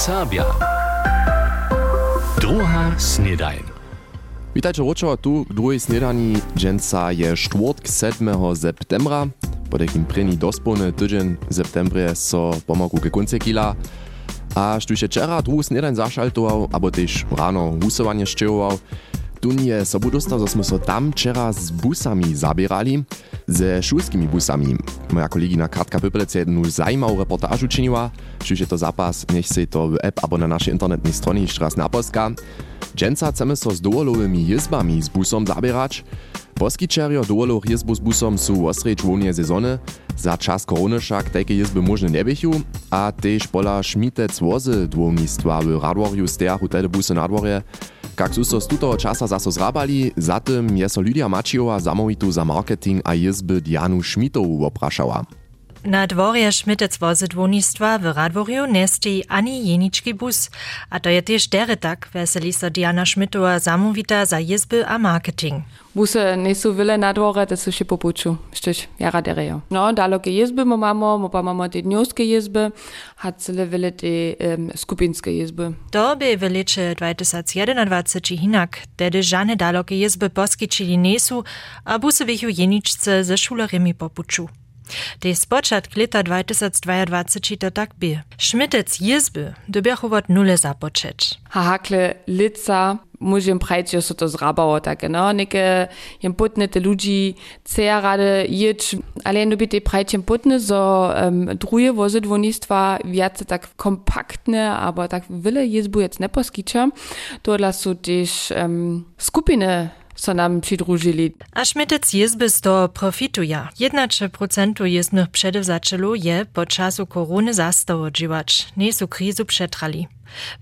Sabja. Druga snedajn. Witajcie Roczova tu, drugi snedani dżęca je czwartek 7 septembra. Po takim preni dospolny tydzień septembrie so pomogł ke końcu kila. A sztuście czera drugi snedajn zaszaltował, albo też rano usuwanie szczyłował. Tun je sobu dostał, że smo so tam wczera z busami zabierali, ze szulskimi busami. Moja kolegina Katka Pypelec jedną zajmową reportażu czyniła. Czyż to zapas, niech se to w app albo na naszej internetnej stronie jeszcze raz naposka. Dżęca chcemy so z dowolowymi jizbami z busom zabierać. Poskičerjo dowolów jizbu z busom są ostrej członie sezony. Za czas korony však takie jizby możne nie a też pola szmitec wozy dwomistwa w Radworju stejachu tele busy na dworje. Kak su so z tutoho časa zaso zrabali, zatem je so Lydia Mačiova zamovitu za marketing a jizby Dianu Šmitovu oprašała. Na dworje Šmitec wozy dwonistwa w Radworju nesti ani jeniczki bus, a to je też deretak, weseli so Diana Šmitova zamówita za jizby a marketing. Busy nie są wiele na dworze, to są się po puczu, sztyś jara derejo. No, dalokie jizby mo mamo, mo pa mamo te dniowskie jizby, a cele wiele te um, skupinskie jizby. To by w licze 2021 hinak, tedy żane dalokie jizby poskičili nesu, a busy wychu jeniczce ze szulerami po puczu. Tej spočat leta 2022 čita tak bi. Šmitec jezby dobiahovat nule započeč. Hahakle lica můžem prajít, že so das zrabalo tak, no, neke jem putne te lidi, ceja rade jič, ale jen dobite prajít jem putne, so um, druhé vozidvonistva viac tak kompaktne, aber tak vile jezbu jec du Tohle jsou dich, ähm, skupiny so nam przydrużyli. A Šmitec jizby z toho profituja. 1% jizbnych przedewzaczelu je po czasu korony zastało dziwacz. Nie su krizu przetrali.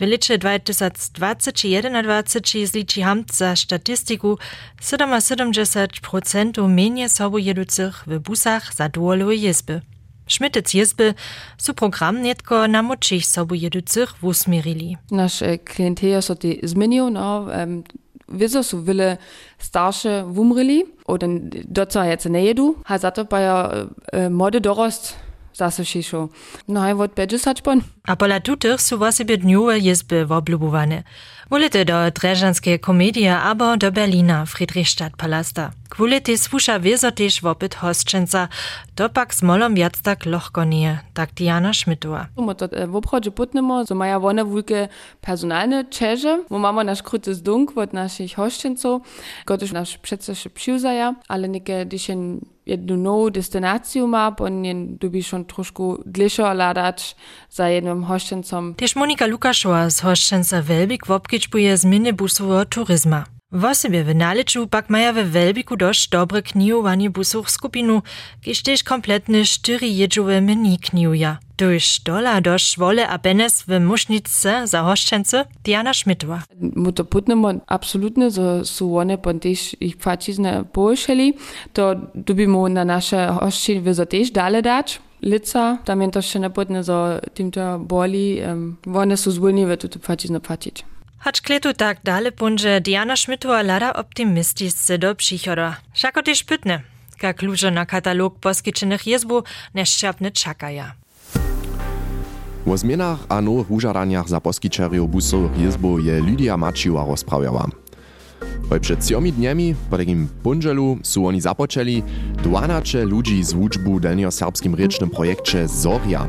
W liczy 2020-2021 zliczy hamt za statistiku 77% mniej sobu jeducych w busach za dwolowe jizby. Šmitec jizby su program netko na močih sobu jeducych usmirili. Nasz klientel so ti zmienił, no, um, Wieso su wiele starsze wumrili, oder doca jetzt nie jedu, a za to pa ja e, młody dorost zase šišo. No i od 50 pon. A pola tutych su wosebie dniuwe jizby woblubowane. Wolite do Dreżanskie komedie abo do Berlina Friedrichstadt Palasta. Kwulite swusza wieso też wopyt hostczęca, to pak z wiac tak lochko nie, tak Diana Schmidtowa. My to w obchodzie putnemo, so maja one wulke personalne czerze, bo mamy nasz króty z dunk od naszych hostczęców, gotuż nasz przecież przyuzaja, ale niekie dzisiaj jednu novú destináciu má, po nej tu by som trošku dlhšie hľadať za jedným hoštencom. Tiež Monika Lukašová z hoštenca Velbik vopkičbuje zmeny busového turizma. Turyzma. Wosebie w naliczu pak maja we Welbiku dość dobre knijowanie busów skupinu, kiż też kompletny sztyri jedżowe menu knijuja. Tuż dola dość wole a benes w musznice za hoszczęce Diana Schmidtowa. My to putnemo absolutnie, so su one pon też ich płacizne połyszeli, to dubimo na nasze hoszczyn wyzo też dale dać. Lica, tam je to še so tim to boli, um, one su zwolniwe, tu płacizne płacić. Choć kletu tak dale punże Diana Schmidtowa lada optymistisce do przychoda. Szako też pytne, jak ludzie na katalog poskiczonych jezbu neszczapne czakaja. O zmianach a nowych użaraniach za poskiczerów busowych jezbu je Lydia Maciła rozprawiała. Hoj przed ciomi dniami, po takim punżelu, su oni zapoczęli 12 ludzi z wuczbu delnio-serbskim rycznym projekcie Zoria.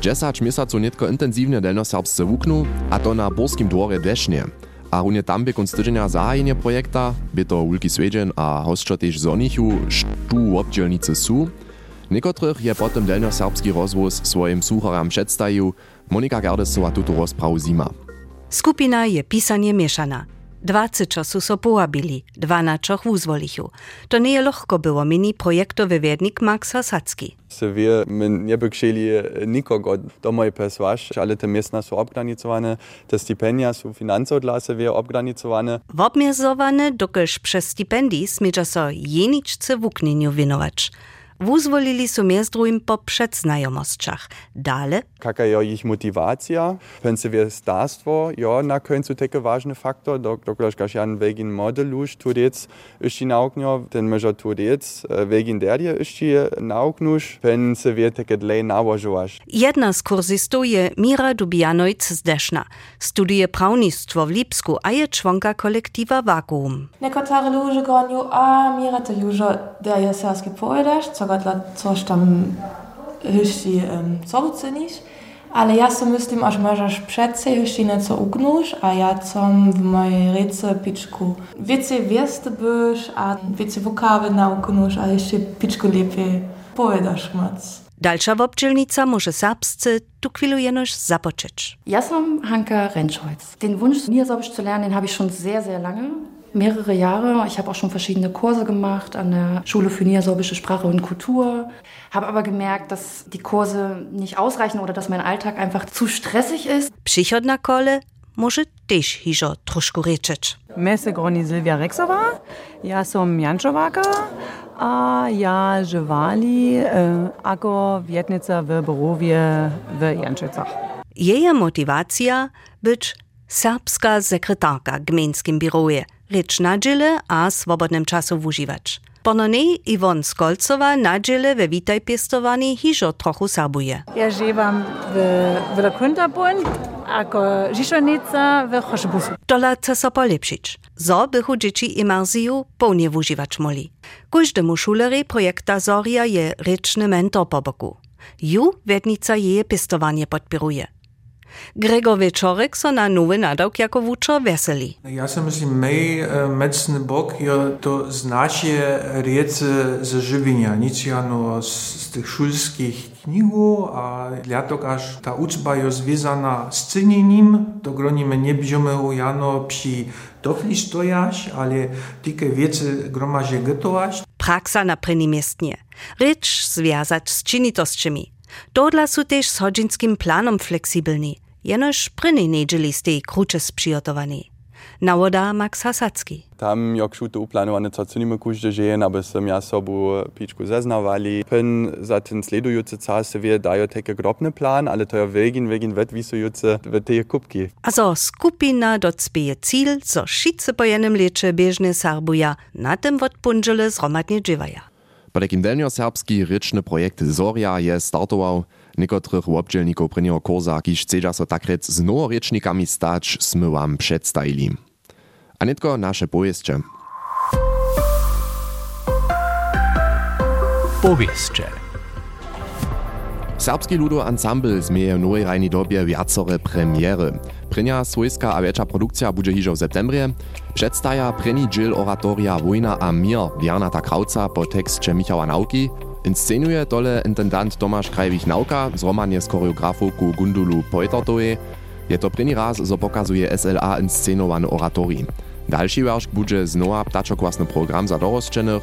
10 miesaców netko intensywnie delno-serbsce wuknu, a to na Borskim dworze desznie. A runie tam by konc tydzienia zahajenie projekta, by to Ulki Svedjen a hostčo tež zonichu, štu obdzielnicy su. Niekotrych je potem delno-serbski rozwóz swoim słucharam przedstawił, Monika Gerdesova tuto rozprawu zima. Skupina je pisanie mieszana. 20 czasu so połabili, 12 wuzwolichu. To nie lochko było mini projektowy wiednik Max Hasacki. Se wir my nie chcieli nikogo domoj pesłaś, ale te miasta są organizowane, te stypendia są finansowo dla siebie organizowane. Wobmierzowane, dokelż przez stipendii smierza so jeniczce w uknieniu winować. Wuzwolili su między drugim po przedznajomostkach. Dale? Kaka je ich motivacja, starstwo, ja, na końcu taki ważny faktor, dok, doktor Jan wegin modelusz, tu jetzt ist die naugnio, ten może tu jetzt wegin die naugnusz, pense wir takie dlej nałożowasz. Jedna z kurzistów je Mira Dubianojc z Deszna. Studuje prawnictwo w Lipsku, a je członka kolektywa Vakuum. Nekotare ludzie goniu, a Mira to już der je serski pojedasz, co gadla coś tam hyści co. Ale ja so myślim, aż możesz przece hyści nieco ugnusz, a ja com w mojej rece piczku więcej wiesty byś, a więcej wokawy nauknusz, a jeszcze piczku lepiej pojedasz mac. Dalsza wobdźelnica może serbscy tu chwilu jenoś zapoczyć. Ja sam Hanka Rentschholz. Den Wunsch, Niedersorbisch zu lernen, den habe ich schon sehr, sehr lange. Mehrere Jahre. Ich habe auch schon verschiedene Kurse gemacht an der Schule für Niedersorbische Sprache und Kultur. Habe aber gemerkt, dass die Kurse nicht ausreichen oder dass mein Alltag einfach zu stressig ist. Przychodna kole może też hižo trošku rečeć. Me se groni Silvia Rexova, ja som Jančovaka, a ja živali e, ako vjetnica v Borovje v Jančecach. Jeja motivacja być serbska sekretarka gminskim biroje, rycz na dziele a swobodnym czasu używać. Pononej Iwon Skolcowa na dziele we witaj piestowani hižo trochu sabuje. Ja v, v Kuntabun, ako žišonica v Hošbusu. Dola chce so polepšić. Zo bychu dzieci imersiju pełnie używać moli. Każdemu szulery projekta Zoria je ryczny mentor po boku. Ju wiednica jeje pistowanie podpiruje. Gregor Wieczorek so na nowy nadawk jako weseli. Ja si myslím, mej e, mecny bok je to znacie riece ze żywienia, nic jano z, tych szulskich knigów, a liatok aż ta uczba je związana z cynieniem, to gronimy nie bierzemy jano psi dofli stojaś, ale tylko wiece gromazie gotować. Praksa na pryni miestnie. Rycz związać z czynitosćmi. Dodla su też z hodžinskim planom fleksibilni, jenož pryny nedzieli z tej kručes przygotowani. Nawoda Max Hasacki. Tam, jak šuto uplanovane, co se nima kužde žen, aby sem jaz sobu eh, pičku zaznavali. Pen za ten sledujoce čas se ve, dajo teke grobne plan, ale to je vegin, vegin vetvisujoce v te kupki. A zo skupina docpeje cilj, zo šice po enem leče bežne sarbuja, na tem od punžele zromadnje dživaja. Po takim delnjoserbski ryczny projekt Zoria je startował niekotrych łobdzielników prynio kurza, kiż chcedza so takrec z noworiecznikami stać, sme wam przedstawili. A nitko nasze powieście. Powieście. Serbski ludo ensemble zmieje w nowej rajni dobie wiacore premiery. Prynia swojska a wiecza produkcja będzie hižo w septembrze. Przedstaja pryni dziel oratoria Wojna a mir Bernata Krauca po tekście Michała Nauki. Inscenuje tole intendant Tomasz Krajwich-Nauka zromanie z choreografowku Gundulu Poetortowej. Je to pryni raz, zo pokazuje SLA inscenowany oratorii. Dalszy werszk będzie znowa ptaczokłasny program za dorosczenych.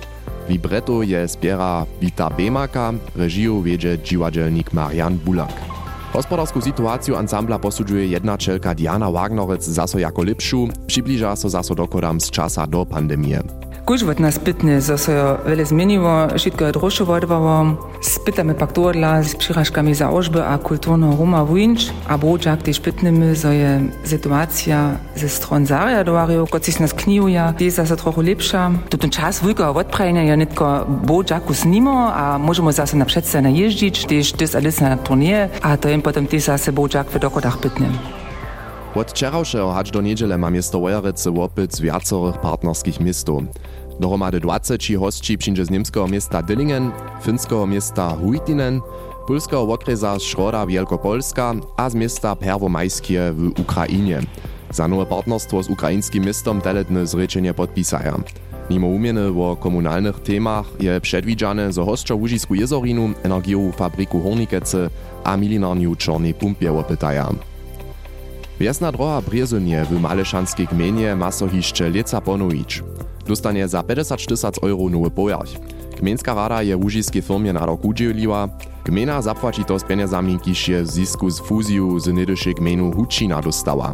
Libretto je zbiera Vita Bemaka, reżiju wiedzie dziwadzielnik Marian Bulak. Hospodarsku sytuaciju ansambla posudźuje jedna čelka Diana Wagnerec zaso jako lepšu, přibliža so zaso dokodam z časa do pandemie. Kužvatna spitne zasojo vele zmenjivo, šitko je drošo vodvavo, spitame pak torla s pširaškami za ožbe, a kulturno Roma vujinč, a brođak te špitnimi zoje situacija ze stron zarja dovarijo, kot si se nas knijuja, te za se trochu lepša. Tutun čas vujka odprajanja je netko brođaku snimo, a možemo zase na predse na ježdič, tež tis alice na turnije, a to jim potem te zase brođak v dokodah pitnem. Od wczorajszego aż do niedziele ma miasto Wojerecy łopyt z wiacorych partnerskich miastów. Dohromady 20 hostci przyjdzie z niemskiego miasta Dillingen, finskiego miasta Huitinen, polskiego okresa Szroda Wielkopolska a z miasta Perwomajskie w Ukrainie. Za nowe partnerstwo z ukraińskim miastem teletne zrečenie podpisaja. Mimo umieny o komunalnych temach je przedwidziane, że hostczo Łużisku Jezorinu, energiową fabryku Hornikece a milinarniu Czornej Pumpie opytaja. Wiesna droha Briezunie w Maleszanskiej gminie ma so hiszcze lieca ponowić. Dostanie za 50 tysac euro nowy pojazd. Gmienska rada je łužiskiej firmie na rok udzieliła. Gmina zapłaci to z pieniędzami, kiż je w zisku z fuzju z niedyszej gminu Hučina dostała.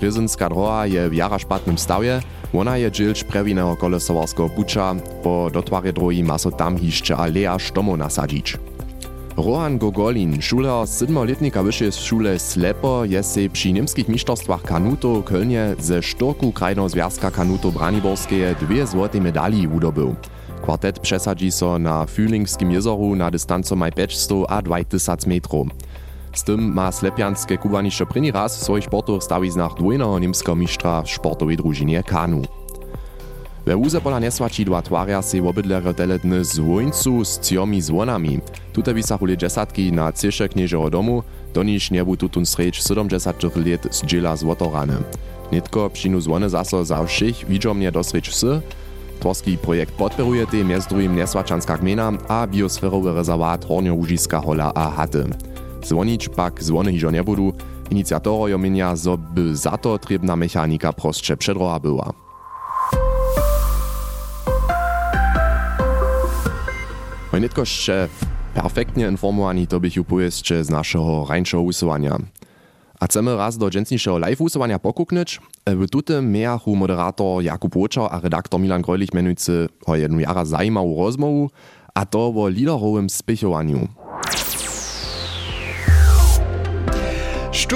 Brezynska droha je w jara szpatnym stawie, ona je dżilcz prewinnego kolesowarskiego bucza, po dotwarie drogi ma so tam hiszcze alea sztomo nasadzić. Rohan Gogolin, szuler sedmoletnika wyższej szule Slepo, jest se przy niemskich mistrzostwach kanuto Kölnie ze sztorku krajno związka kanuto Braniborskie dwie złote medali udobył. Kwartet przesadzi so na Fühlingskim jezoru na dystancu maj 500 a 2000 metrów. Z tym ma Slepianskie kubanisze první raz w swoich sportowych stawiznach dwojnego niemskiego mistrza w sportowej drużynie kanu. We łuze pola nesłaci dwa twarja se obydlerjo teletny z łońcu z ciomi zwonami. Tute wisachuli dziesiątki na ciesze knieżeho domu, do niż niebu tutun srecz 70 lat z dziela złotorany. Nitko przynu zwony zaso za všich widzomnie dosrecz psy, Tworski projekt podporuje tej między drugim Nesłaczanska gmina a biosferowy rezerwat Hornio-Łużyska hola a haty. Zwonić pak zwony hižo nebudu, inicjatorojo mienia, zo by za to trebna mechanika prostsze przedroha była. Hojnitko jeszcze perfektnie informowani to bych upojeszcze z naszego rańszego usuwania. A chcemy raz do dżęsniejszego live usuwania pokuknąć? W tutym mejachu moderator Jakub Łoczar a redaktor Milan Grojlich menujcy o jednu jara zajmową rozmowu, a to o liderowym spiechowaniu.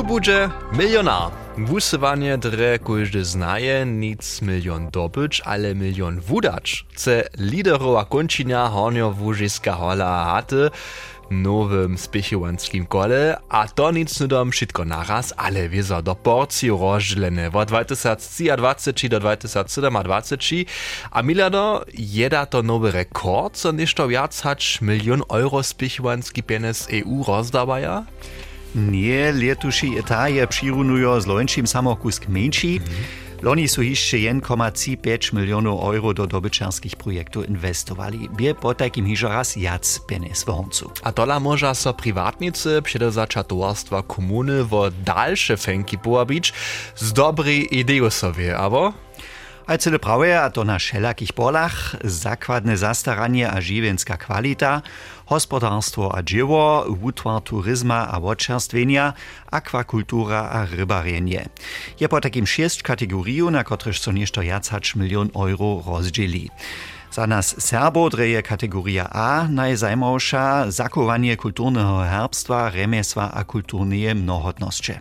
Budže milionar. Wusywanie dre każdy znaje, nic milion dobyć, ale milion wudacz. Chce liderowa kończynia hornio wóżyska hola haty, nowym spiechowanskim kole, a to nic nudom wszystko naraz, ale wiezo do porcji rozdzielene od 2023 do 2027, a milano jeda to nowy rekord, co hać milion euro spiechowanski pieniądz EU rozdawaja? Nie, letuši etaje přirunujo z loňším samokusk menší. Mm -hmm. Loni su hišće 1,5 milionów euro do dobyczarskich projektów inwestowali. Bie po takim hižo raz jac penes w honcu. A tola może so prywatnicy, przedewzaczatowarstwa komuny wo dalsze fenki połabić z dobrej ideą sobie, abo? A cele prawe, a to na polach, zastaranie a żywienska kwalita, hospodarstwo a dzieło, utwar turyzma a a rybarjenje. Je po takim sześć kategoriju, na których co nieszto milion euro rozdzieli. Za nas Serbo dreje kategoria A najzajmowsza zachowanie kulturnego herbstwa, remesła a kulturnej mnohotności.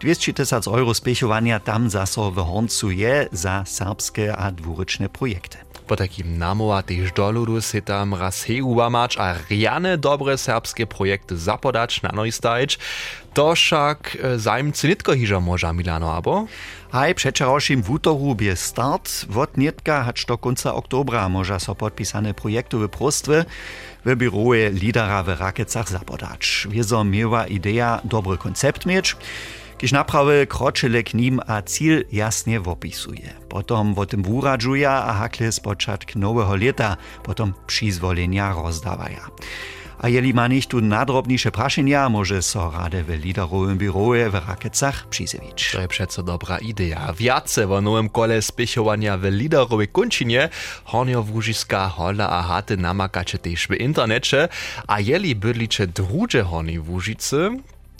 200 tysiąc euro spiechowania tam zaso w je za serbskie a dwuryczne projekty. Po takim namowa też do ludu se tam raz hełamać a riane dobre serbskie projekty zapodać na noj stajć. To však zajmcy nitko hižo moža Milano, abo? Haj, przeczerošim wutoru bie start, wot nietka hacz do końca oktobra moža so podpisane projektowe prostwy w biuruje lidera w Rakecach zapodać. Wiezo miewa idea dobry koncept mieć, Kiž naprawy kročele k nim a cíl jasnie wopisuje. Potom o tym wuradżuje a hakle z początku nowego lata, potom przyzwolenia rozdawaja. A jeli ma nicht tu nadrobniejsze praszenia, może so rade w liderowym biurze w Rakecach przyzewić. To jest przeco dobra idea. Wiace w nowym kole spichowania w liderowej kończynie Hornio Wóżyska hola a haty namakacie też w internecie, a jeli bydlicze drugie Horni Wóżycy,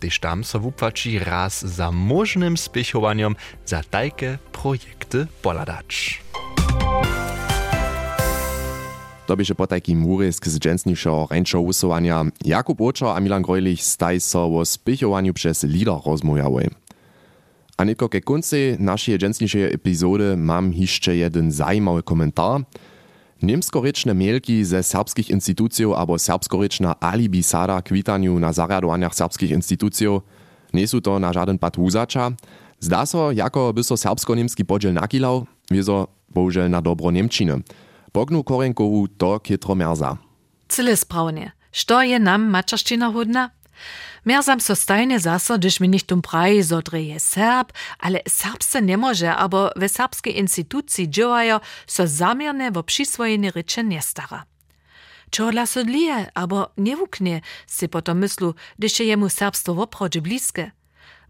gdyż tam so wupłaci raz za możnym spichowaniem za takie projekty poladać. To bieže po takim úrysk z dženstnišeho rejnšeho usuwania. Jakub Očo a Milan Grojlich staj so o spichowaniu przez lider rozmojały. A nitko ke konci naszej dženstnišej epizody mam jeszcze jeden zajímavý komentar. Niemskorečne mielki ze serbskich instytucji albo serbskorečna alibi sada k witaniu na zariadowaniach serbskich instytucji nie sú to na żaden pad wuzacza. Zda so, jako by so serbsko-niemski podziel nakilał, wieso bohužel na dobro Niemčiny. Bognu Korenkovu to kitro merza. Cyle sprawnie. Što je nam mačaština hodna? Mer sam so stajne zaso, dyž mi nicht um praj, so dreje Serb, ale Serbse ne može, abo ve serbske instituciji džovajo, so zamjerne v přisvojene reče ne stara. Če odlaso dlije, abo ne vukne, si potom myslu, dyž je jemu serbstvo v oprodži bliske.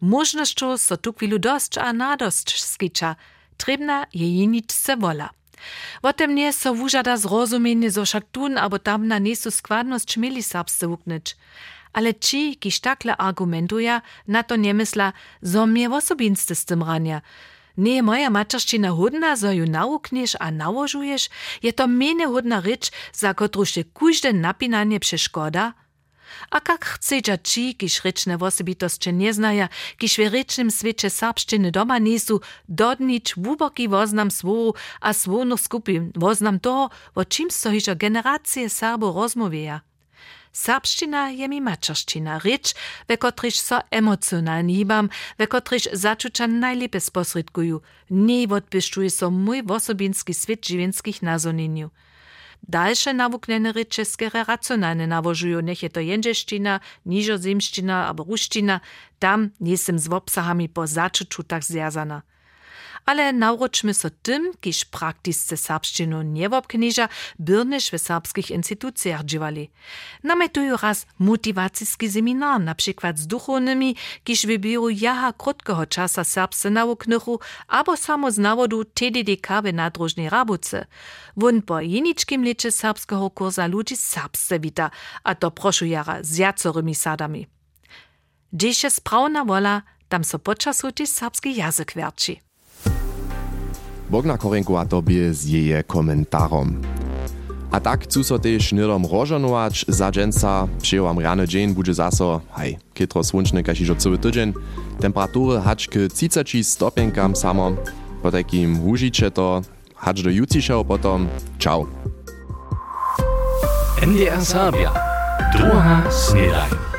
Možnoščo so tu kvilu dost, a nadost skiča, trebna je jinič se vola. Potem nie so wużada zrozumienie, zo so szak tun, abo tam na niesu składność mieli serbsce wukneć. Ale ci, kiż takle argumentuja, na to nie mysla, zo mnie osobinste z tym rania. Nie moja materština hodna, zo ju nauknieš a nałożujesz? Je to mene hodna rycz, za kotru się kujde napinanie przeszkoda? A kak chcedža ci, kiž rečne osobitosće nie znaja, kiž v rečnym svete serbščiny doma nisu, dodnič wuboki woznam svoru a svonu skupin, woznam toho, o čim so hižo generacije Serbo rozmovieja. Serbština je mi mačerština, reč, ve kotriž so emocjonalnie hibam, ve kotriž začučan najlepe sposredkuju, nie odpiščuje so mój osobinski svet živenskich nazoniniu. Dalsze nawuknene rycze skere racjonalne nawożują, niech je to jędzeszczyna, niżozemszczyna albo tam jestem z obsahami po zaczuciu tak związana. Ale nauročmy so tym, kiż praktisce serbszczynu nie wobkniża, byrnyż w serbskich instytucjach dziewali. Nametują raz motiwacyjski seminar, na przykład z duchownymi, kiż wybiorą jaha krótkiego czasa serbsce nauknychu, albo samo z nawodu TDDK w nadróżnej rabuce. Won po jeniczkim lecie serbskiego kursa ludzi serbsce wita, a to proszę jara z jacorymi sadami. Dziś jest sprawna wola, tam so počasu też serbski werczy. Bogna Korenko a tobie z jeje komentarom. A tak chcú so tež nidom rožanować za dženca, przyjęłam rany dzień bude zaso, haj, kitro słonczny kaž ižo cały tydzień, temperatury hać k 30 stopienkam samo, po takim hužiče to, do jucišeho potom, ciao. NDR Sabia, druga snedaj.